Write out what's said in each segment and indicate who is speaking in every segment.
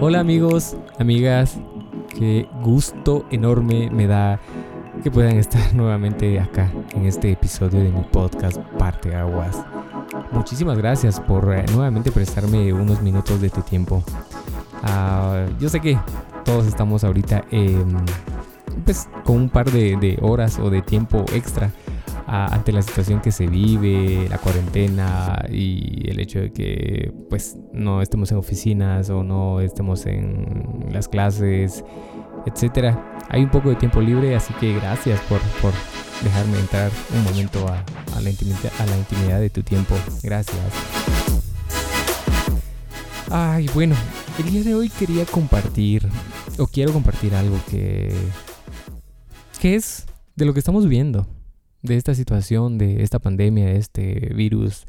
Speaker 1: Hola amigos, amigas, qué gusto enorme me da que puedan estar nuevamente acá en este episodio de mi podcast Parte Aguas. Muchísimas gracias por eh, nuevamente prestarme unos minutos de tu tiempo. Ah, yo sé que todos estamos ahorita pues, con un par de horas o de tiempo extra ante la situación que se vive, la cuarentena y el hecho de que pues no estemos en oficinas o no estemos en las clases, etcétera. Hay un poco de tiempo libre, así que gracias por, por dejarme entrar un momento a, la intimidad, a la intimidad de tu tiempo. Gracias. Ay, bueno, el día de hoy quería compartir, o quiero compartir algo que, que es de lo que estamos viendo de esta situación, de esta pandemia, de este virus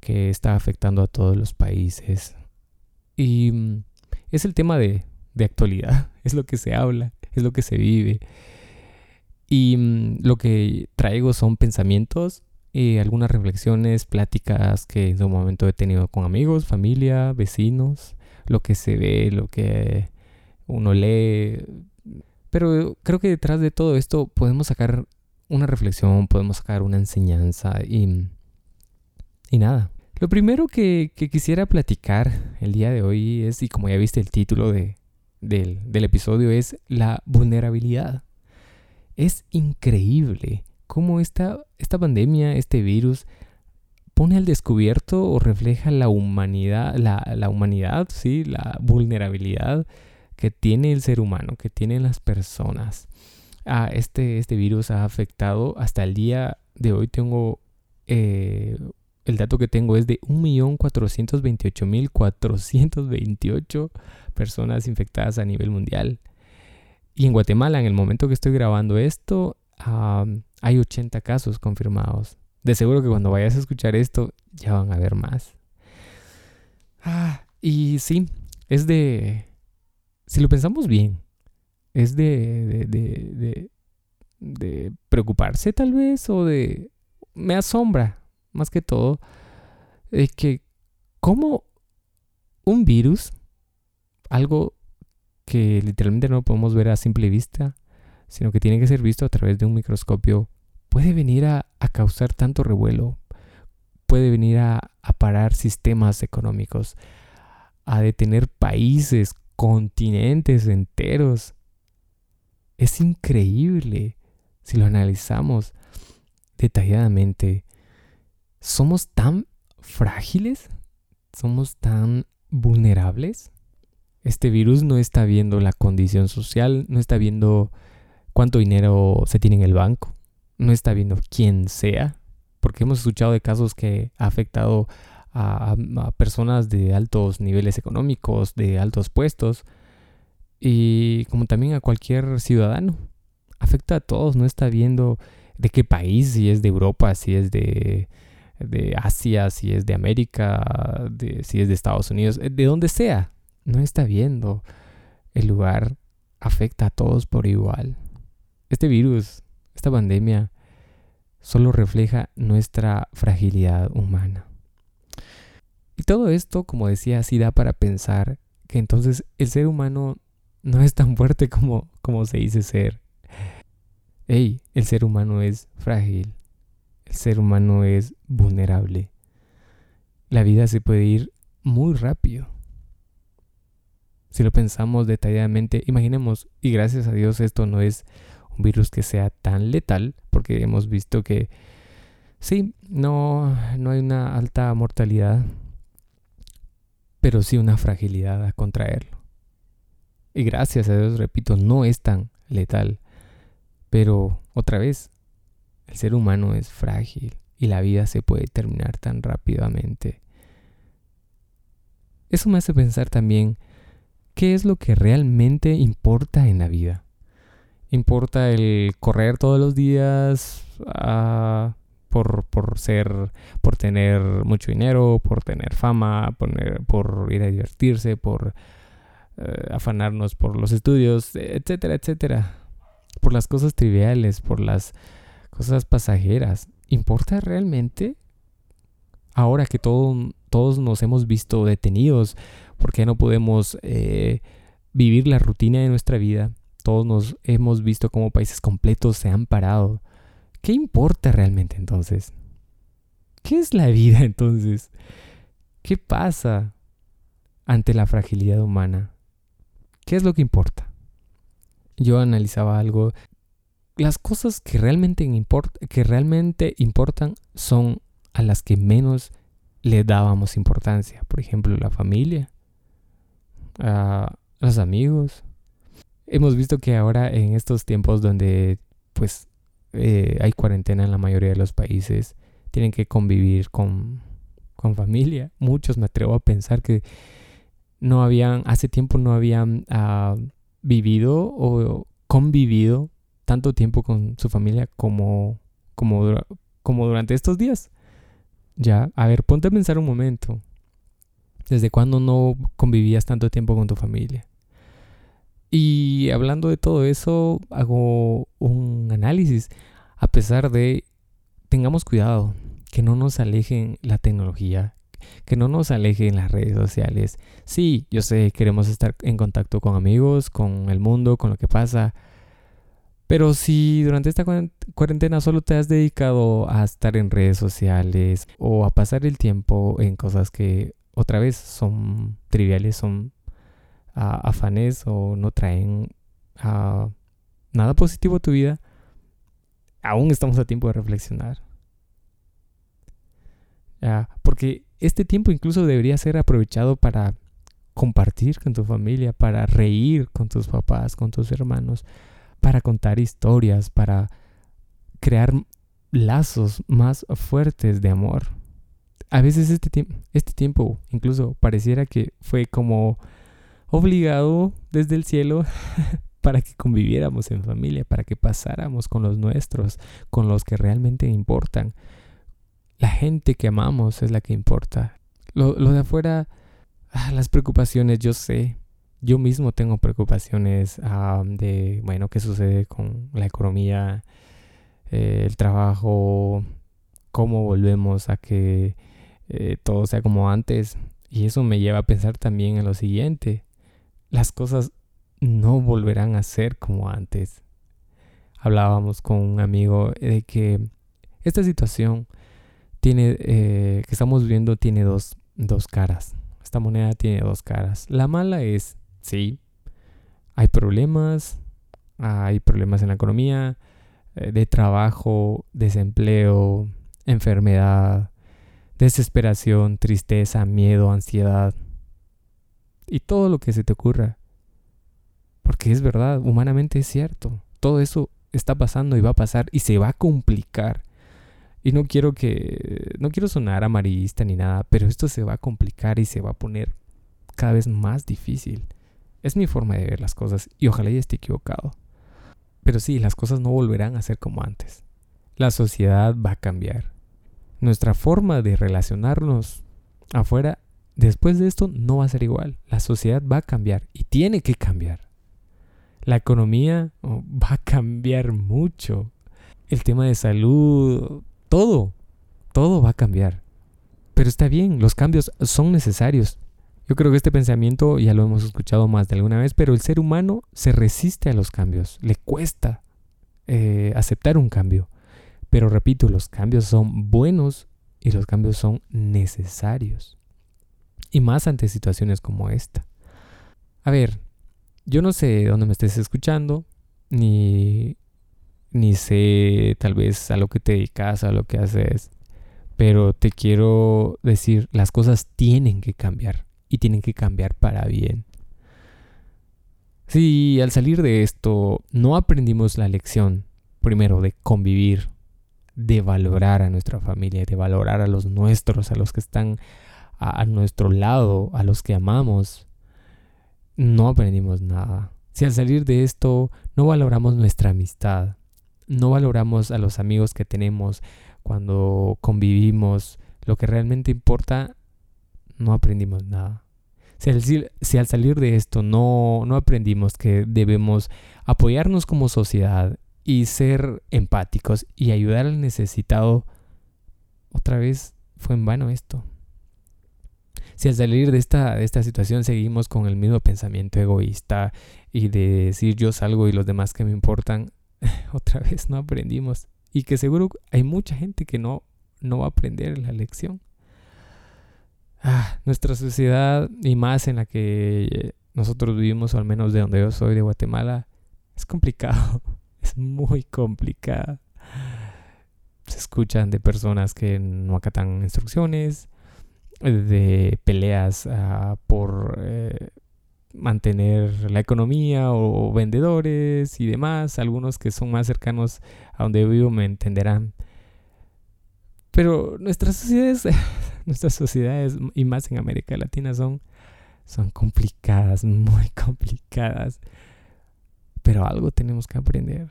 Speaker 1: que está afectando a todos los países. Y mm, es el tema de, actualidad, es lo que se habla, es lo que se vive. Y mm, lo que traigo son pensamientos y algunas reflexiones, pláticas que en un momento he tenido con amigos, familia, vecinos, lo que se ve, lo que uno lee. Pero creo que detrás de todo esto podemos sacar una reflexión, podemos sacar una enseñanza y, y nada. Lo primero que, quisiera platicar el día de hoy es, y como ya viste el título de, del, del episodio, es la vulnerabilidad. Es increíble cómo esta, esta pandemia, este virus, pone al descubierto o refleja la humanidad, la, la, humanidad, sí, la vulnerabilidad que tiene el ser humano, que tienen las personas este, este virus ha afectado hasta el día de hoy tengo eh, el dato que tengo es de 1.428.428 personas infectadas a nivel mundial. Y en Guatemala, en el momento que estoy grabando esto, hay 80 casos confirmados. De seguro que cuando vayas a escuchar esto, ya van a ver más. Ah, y sí, es de... Si lo pensamos bien, es de, de, de, preocuparse tal vez o de... Me asombra más que todo de que como un virus, algo que literalmente no podemos ver a simple vista, sino que tiene que ser visto a través de un microscopio, puede venir a, causar tanto revuelo, puede venir a, a, parar sistemas económicos, a detener países, continentes enteros, es increíble si lo analizamos detalladamente. ¿Somos tan frágiles? ¿Somos tan vulnerables? Este virus no está viendo la condición social, no está viendo cuánto dinero se tiene en el banco, no está viendo quién sea, porque hemos escuchado de casos que ha afectado a, a personas de altos niveles económicos, de altos puestos, y como también a cualquier ciudadano. Afecta a todos, no está viendo de qué país, si es de Europa, si es de, de Asia, si es de América, si es de Estados Unidos, eh, de donde sea. No está viendo. El lugar afecta a todos por igual. Este virus, esta pandemia, solo refleja nuestra fragilidad humana. Y todo esto, como decía, sí da para pensar que entonces el ser humano no es tan fuerte como, como se dice ser. Hey, el ser humano es frágil. El ser humano es vulnerable. La vida se puede ir muy rápido. Si lo pensamos detalladamente, imaginemos, y gracias a Dios esto no es un virus que sea tan letal, porque hemos visto que sí, no, no hay una alta mortalidad, pero sí una fragilidad a contraerlo. Y gracias a Dios, repito, no es tan letal. Pero otra vez, el ser humano es frágil y la vida se puede terminar tan rápidamente. Eso me hace pensar también qué es lo que realmente importa en la vida. ¿Importa el correr todos los días ah, por, por, ser, por tener mucho dinero, por tener fama, por, por ir a divertirse, por eh, afanarnos por los estudios, etcétera, etcétera. Por las cosas triviales, por las cosas pasajeras. ¿importa realmente? Ahora que todos nos hemos visto detenidos, porque no podemos eh, vivir la rutina de nuestra vida? Todos nos hemos visto como países completos se han parado. ¿Qué importa realmente entonces? ¿Qué es la vida entonces? ¿Qué pasa ante la fragilidad humana? ¿Qué es lo que importa? Yo analizaba algo. Las cosas que realmente, importan son a las que menos le dábamos importancia. Por ejemplo, la familia, los amigos. Hemos visto que ahora en estos tiempos donde pues eh, hay cuarentena en la mayoría de los países, tienen que convivir con, con familia. Muchos me atrevo a pensar que no habían, hace tiempo no habían ah, vivido o convivido tanto tiempo con su familia como, como, como durante estos días. Ya, a ver, ponte a pensar un momento. ¿Desde cuándo no convivías tanto tiempo con tu familia? Y hablando de todo eso, hago un análisis. A pesar de, tengamos cuidado, que no nos alejen la tecnología, que no nos alejen las redes sociales. Sí, yo sé, queremos estar en contacto con amigos, con el mundo, con lo que pasa. Pero si durante esta cuarentena solo te has dedicado a estar en redes sociales o a pasar el tiempo en cosas que otra vez son triviales, son afanes o no traen nada positivo a tu vida, aún estamos a tiempo de reflexionar. porque este tiempo incluso debería ser aprovechado para compartir con tu familia, para reír con tus papás, con tus hermanos, para contar historias, para crear lazos más fuertes de amor. A veces este, este tiempo incluso pareciera que fue como obligado desde el cielo para que conviviéramos en familia, para que pasáramos con los nuestros, con los que realmente importan. La gente que amamos es la que importa. Lo, de afuera, ah, las preocupaciones, yo sé. Yo mismo tengo preocupaciones de, bueno, qué sucede con la economía, eh, el trabajo, cómo volvemos a que eh, todo sea como antes. Y eso me lleva a pensar también en lo siguiente las cosas no volverán a ser como antes. Hablábamos con un amigo de que esta situación tiene, eh, que estamos viviendo tiene dos, dos caras. Esta moneda tiene dos caras. La mala es, sí, hay problemas, hay problemas en la economía, eh, de trabajo, desempleo, enfermedad, desesperación, tristeza, miedo, ansiedad y todo lo que se te ocurra. Porque es verdad, humanamente es cierto. Todo eso está pasando y va a pasar y se va a complicar. Y no quiero que no quiero sonar amarillista ni nada, pero esto se va a complicar y se va a poner cada vez más difícil. Es mi forma de ver las cosas y ojalá ya esté equivocado. Pero sí, las cosas no volverán a ser como antes. La sociedad va a cambiar. Nuestra forma de relacionarnos afuera Después de esto no va a ser igual. La sociedad va a cambiar y tiene que cambiar. La economía oh, va a cambiar mucho. El tema de salud, todo, todo va a cambiar. Pero está bien, los cambios son necesarios. Yo creo que este pensamiento ya lo hemos escuchado más de alguna vez, pero el ser humano se resiste a los cambios, le cuesta eh, aceptar un cambio. Pero repito, los cambios son buenos y los cambios son necesarios y más ante situaciones como esta. A ver, yo no sé dónde me estés escuchando, ni, ni sé tal vez a lo que te dedicas, a lo que haces, pero te quiero decir, las cosas tienen que cambiar y tienen que cambiar para bien. Si al salir de esto no aprendimos la lección, primero, de convivir, de valorar a nuestra familia, de valorar a los nuestros, a los que están a, nuestro lado, a los que amamos, no aprendimos nada. Si al salir de esto no valoramos nuestra amistad, no valoramos a los amigos que tenemos cuando convivimos, lo que realmente importa, no aprendimos nada. Si al, si al, salir de esto no, no aprendimos que debemos apoyarnos como sociedad y ser empáticos y ayudar al necesitado, otra vez fue en vano esto. Si al salir de esta, de esta situación seguimos con el mismo pensamiento egoísta y de decir yo salgo y los demás que me importan, otra vez no aprendimos. Y que seguro hay mucha gente que no, no va a aprender la lección. Ah, nuestra sociedad y más en la que nosotros vivimos, o al menos de donde yo soy, de Guatemala, es complicado. Es muy complicada. Se escuchan de personas que no acatan instrucciones, de peleas uh, por eh, mantener la economía o vendedores y demás. Algunos que son más cercanos a donde vivo me entenderán. Pero nuestras sociedades, nuestras sociedades y más en América Latina son, son complicadas, muy complicadas. Pero algo tenemos que aprender.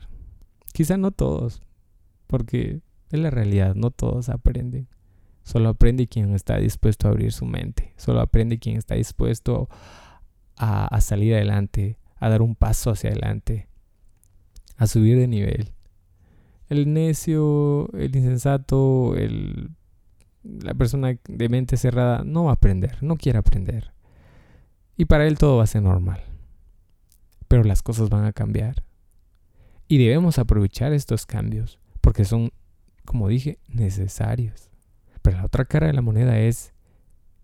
Speaker 1: Quizá no todos, porque es la realidad, no todos aprenden. Solo aprende quien está dispuesto a abrir su mente. Solo aprende quien está dispuesto a, salir adelante, a dar un paso hacia adelante, a subir de nivel. El necio, el insensato, el, la persona de mente cerrada no va a aprender, no quiere aprender. Y para él todo va a ser normal pero las cosas van a cambiar. Y debemos aprovechar estos cambios, porque son, como dije, necesarios. Pero la otra cara de la moneda es,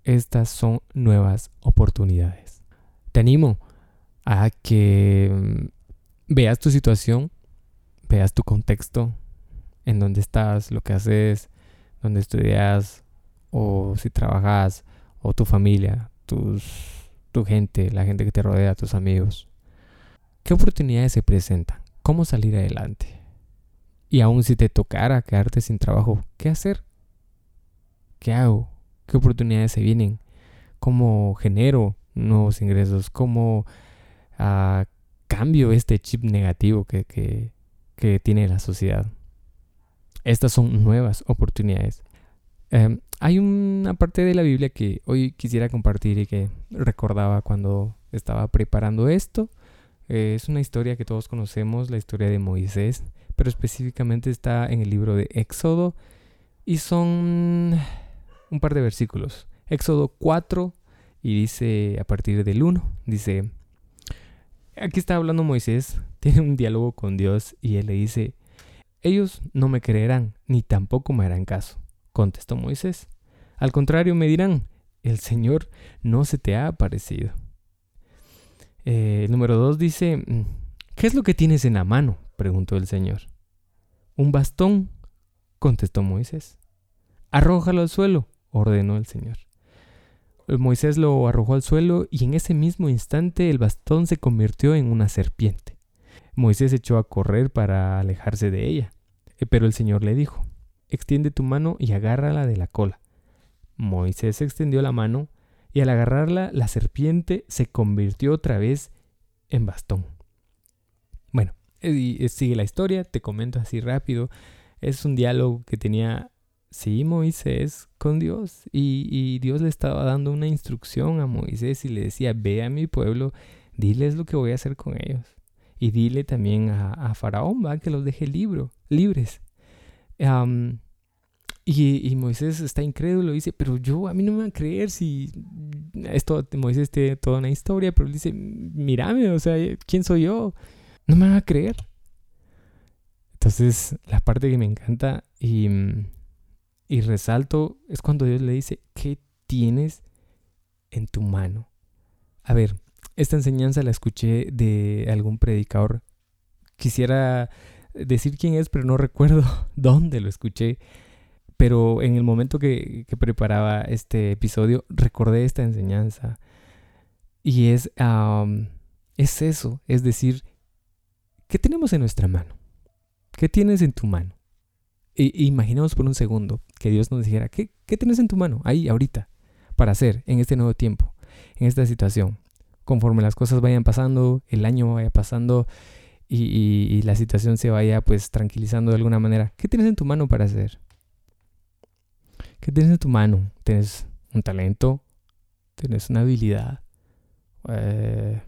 Speaker 1: estas son nuevas oportunidades. Te animo a que mm, veas tu situación, veas tu contexto, en donde estás, lo que haces, donde estudias, o si trabajas, o tu familia, tus, tu gente, la gente que te rodea, tus amigos. ¿Qué oportunidades se presentan? ¿Cómo salir adelante? Y aún si te tocara quedarte sin trabajo, ¿qué hacer? ¿Qué hago? ¿Qué oportunidades se vienen? ¿Cómo genero nuevos ingresos? ¿Cómo uh, cambio este chip negativo que, que, tiene la sociedad? Estas son nuevas oportunidades. Um, hay una parte de la Biblia que hoy quisiera compartir y que recordaba cuando estaba preparando esto. Eh, es una historia que todos conocemos, la historia de Moisés, pero específicamente está en el libro de Éxodo y son un par de versículos. Éxodo 4 y dice a partir del 1, dice, aquí está hablando Moisés, tiene un diálogo con Dios y él le dice, ellos no me creerán ni tampoco me harán caso, contestó Moisés. Al contrario me dirán, el Señor no se te ha aparecido. Eh, el número dos dice, mm, ¿qué es lo que tienes en la mano? preguntó el Señor. Un bastón, contestó Moisés. Arrójalo al suelo, ordenó el Señor. Moisés lo arrojó al suelo y en ese mismo instante el bastón se convirtió en una serpiente. Moisés echó a correr para alejarse de ella, eh, pero el Señor le dijo, extiende tu mano y agárrala de la cola. Moisés extendió la mano y al agarrarla la serpiente se convirtió otra vez en bastón. Bueno, sigue la historia, te comento así rápido. Es un diálogo que tenía, sí, Moisés con Dios y, Dios le estaba dando una instrucción a Moisés y le decía, ve a mi pueblo, diles lo que voy a hacer con ellos. Y dile también a, Faraón, va, que los deje libres. Y, Moisés está incrédulo, dice, pero yo, a mí no me van a creer si esto, Moisés tiene toda una historia, pero dice, mírame, o sea, ¿quién soy yo? No me van a creer. Entonces, la parte que me encanta y, y resalto es cuando Dios le dice, ¿qué tienes en tu mano? A ver, esta enseñanza la escuché de algún predicador. Quisiera decir quién es, pero no recuerdo dónde lo escuché pero en el momento que, preparaba este episodio, recordé esta enseñanza. Y es, es eso, es decir, ¿qué tenemos en nuestra mano? ¿Qué tienes en tu mano? imaginemos por un segundo que Dios nos dijera, ¿qué, ¿qué tienes en tu mano ahí, ahorita, para hacer en este nuevo tiempo, en esta situación? Conforme las cosas vayan pasando, el año vaya pasando y, y la situación se vaya pues tranquilizando de alguna manera, ¿qué tienes en tu mano para hacer? ¿Qué tienes en tu mano? ¿Tienes un talento? ¿Tienes una habilidad? Eh,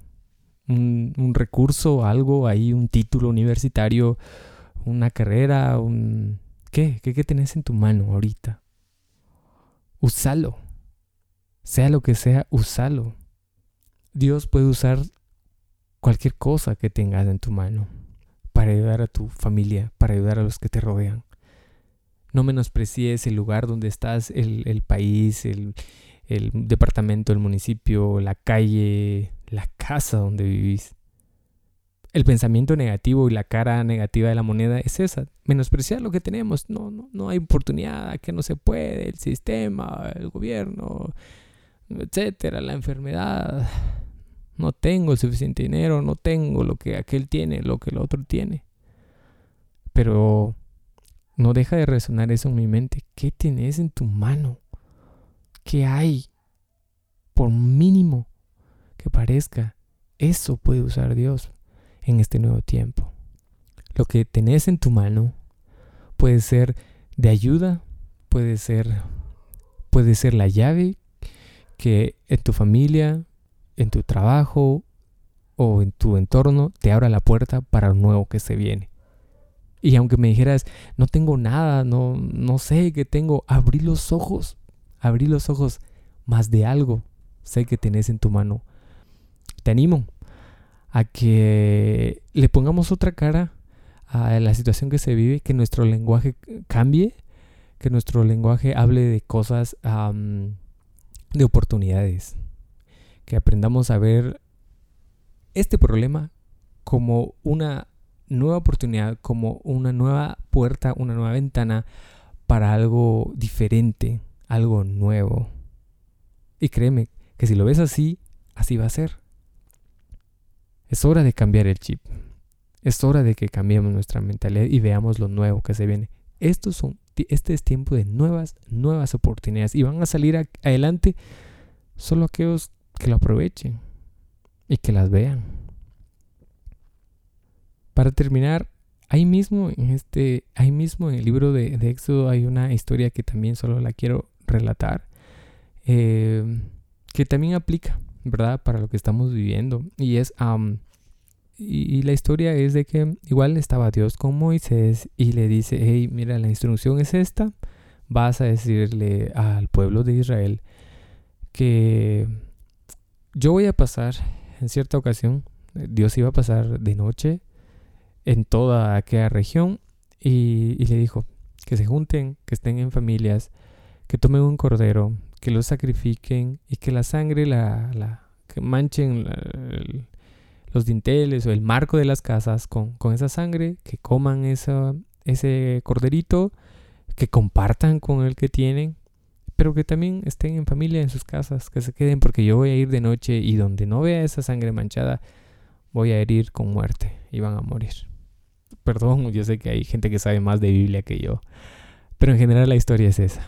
Speaker 1: un, recurso, algo ahí, un título universitario, una carrera, un... ¿Qué? ¿Qué, ¿Qué tenés en tu mano ahorita? Úsalo. Sea lo que sea, úsalo. Dios puede usar cualquier cosa que tengas en tu mano para ayudar a tu familia, para ayudar a los que te rodean. No menosprecies el lugar donde estás, el, país, el departamento, el municipio, la calle, la casa donde vivís. El pensamiento negativo y la cara negativa de la moneda es esa, menospreciar lo que tenemos. No, no, no hay oportunidad, que no se puede, el sistema, el gobierno, etcétera, la enfermedad. No tengo suficiente dinero, no tengo lo que aquel tiene, lo que el otro tiene. Pero no deja de resonar eso en mi mente. ¿Qué tienes en tu mano? ¿Qué hay? Por mínimo que parezca, eso puede usar Dios en este nuevo tiempo. Lo que tenés en tu mano puede ser de ayuda, puede ser puede ser la llave que en tu familia, en tu trabajo o en tu entorno te abra la puerta para lo nuevo que se viene. Y aunque me dijeras, no tengo nada, no, no sé qué tengo, abrí los ojos, abrí los ojos, más de algo sé que tenés en tu mano. Te animo a que le pongamos otra cara a la situación que se vive, que nuestro lenguaje cambie, que nuestro lenguaje hable de cosas, de oportunidades, que aprendamos a ver este problema como una nueva oportunidad, como una nueva puerta, una nueva ventana para algo diferente, algo nuevo. Y créeme que si lo ves así, así va a ser. Es hora de cambiar el chip. Es hora de que cambiemos nuestra mentalidad y veamos lo nuevo que se viene. Estos son, este es tiempo de nuevas, nuevas oportunidades y van a salir adelante solo aquellos que lo aprovechen y que las vean. Para terminar, ahí mismo en este, ahí mismo en el libro de, Éxodo hay una historia que también solo la quiero relatar, eh, que también aplica, ¿verdad? Para lo que estamos viviendo. Y es, y, la historia es de que igual estaba Dios con Moisés y le dice, hey, mira, la instrucción es esta, vas a decirle al pueblo de Israel que yo voy a pasar en cierta ocasión, Dios iba a pasar de noche en toda aquella región y, le dijo que se junten, que estén en familias, que tomen un cordero, que lo sacrifiquen y que la sangre la, la manchen los dinteles o el marco de las casas con, con esa sangre, que coman esa, ese corderito, que compartan con el que tienen, pero que también estén en familia en sus casas, que se queden porque yo voy a ir de noche y donde no vea esa sangre manchada, voy a herir con muerte y van a morir perdón, yo sé que hay gente que sabe más de Biblia que yo, pero en general la historia es esa.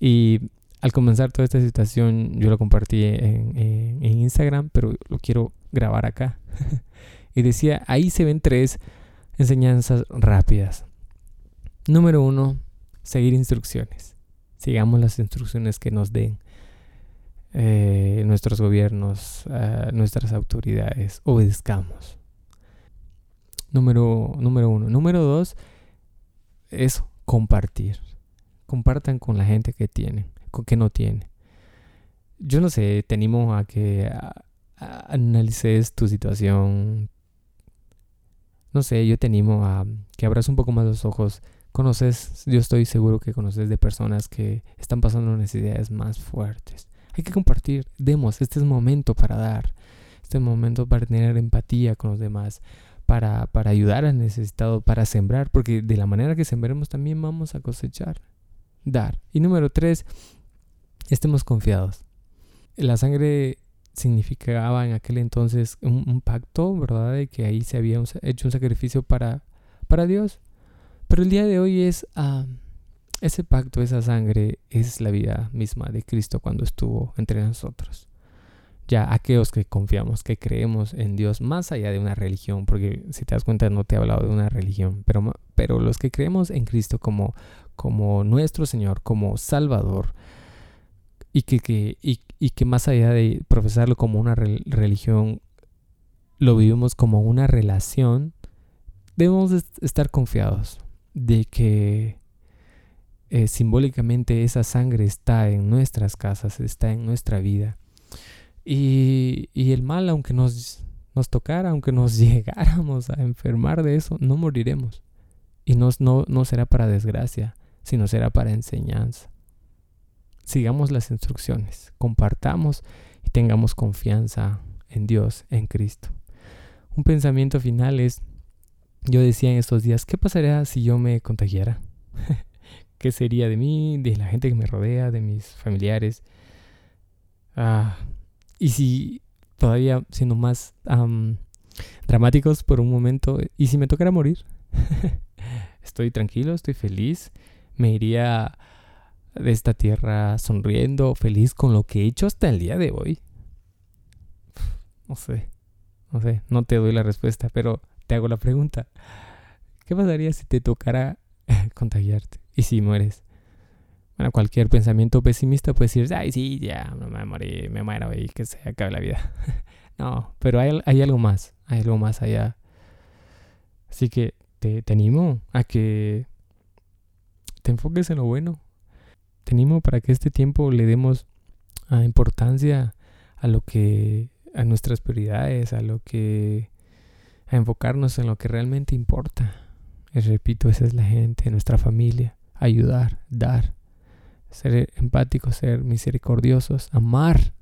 Speaker 1: Y al comenzar toda esta situación, yo lo compartí en, Instagram, pero lo quiero grabar acá. y decía, ahí se ven tres enseñanzas rápidas. Número uno, seguir instrucciones. Sigamos las instrucciones que nos den eh, nuestros gobiernos, eh, nuestras autoridades. Obedezcamos. Número, número uno. Número dos, eso, compartir. Compartan con la gente que tienen, con que no tiene. Yo no sé, te animo a que analices tu situación. No sé, yo te animo a que abras un poco más los ojos. Conoces, yo estoy seguro que conoces de personas que están pasando necesidades más fuertes. Hay que compartir, demos, este es momento para dar. Este es momento para tener empatía con los demás para, para ayudar al necesitado, para sembrar, porque de la manera que sembremos también vamos a cosechar, dar. Y número tres, estemos confiados. La sangre significaba en aquel entonces un, pacto, ¿verdad? De que ahí se había hecho un sacrificio para, para Dios. Pero el día de hoy es ah, ese pacto, esa sangre, es la vida misma de Cristo cuando estuvo entre nosotros ya aquellos que confiamos, que creemos en Dios más allá de una religión, porque si te das cuenta no te he hablado de una religión, pero, pero los que creemos en Cristo como, como nuestro Señor, como Salvador, y que, que, y, y que más allá de profesarlo como una religión, lo vivimos como una relación, debemos estar confiados de que eh, simbólicamente esa sangre está en nuestras casas, está en nuestra vida. Y, y el mal, aunque nos, nos tocara, aunque nos llegáramos a enfermar de eso, no moriremos. Y no, no, no será para desgracia, sino será para enseñanza. Sigamos las instrucciones, compartamos y tengamos confianza en Dios, en Cristo. Un pensamiento final es, yo decía en estos días, ¿qué pasaría si yo me contagiara? ¿Qué sería de mí, de la gente que me rodea, de mis familiares? Ah, y si todavía siendo más dramáticos por un momento, ¿y si me tocara morir? estoy tranquilo, estoy feliz, me iría de esta tierra sonriendo, feliz con lo que he hecho hasta el día de hoy. No sé, no sé, no te doy la respuesta, pero te hago la pregunta. ¿Qué pasaría si te tocara contagiarte y si mueres? Bueno, cualquier pensamiento pesimista puede decir, ay, sí, ya, me morí, me muero y que se acabe la vida. no, pero hay, hay, algo más, hay algo más allá. Así que te, te animo a que te enfoques en lo bueno. Te para que este tiempo le demos ah, importancia a lo que, a nuestras prioridades, a lo que, a enfocarnos en lo que realmente importa. Y repito, esa es la gente, nuestra familia, ayudar, dar ser empáticos, ser misericordiosos, amar,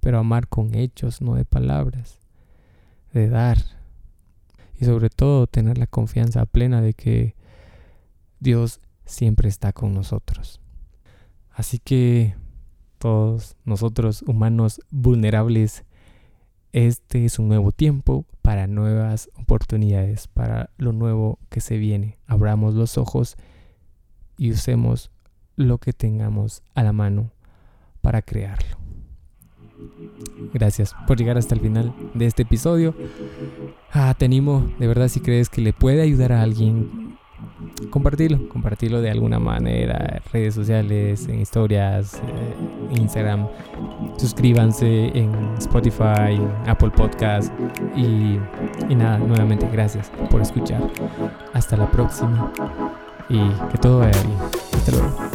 Speaker 1: pero amar con hechos, no de palabras, de dar. Y sobre todo tener la confianza plena de que Dios siempre está con nosotros. Así que todos nosotros humanos vulnerables, este es un nuevo tiempo para nuevas oportunidades, para lo nuevo que se viene. Abramos los ojos y usemos lo que tengamos a la mano para crearlo. Gracias por llegar hasta el final de este episodio. Ah, te animo, de verdad, si crees que le puede ayudar a alguien, compartirlo, compartirlo de alguna manera, redes sociales, en historias, eh, Instagram. Suscríbanse en Spotify, Apple Podcast. Y, y nada, nuevamente, gracias por escuchar. Hasta la próxima y que todo vaya bien. Hasta luego.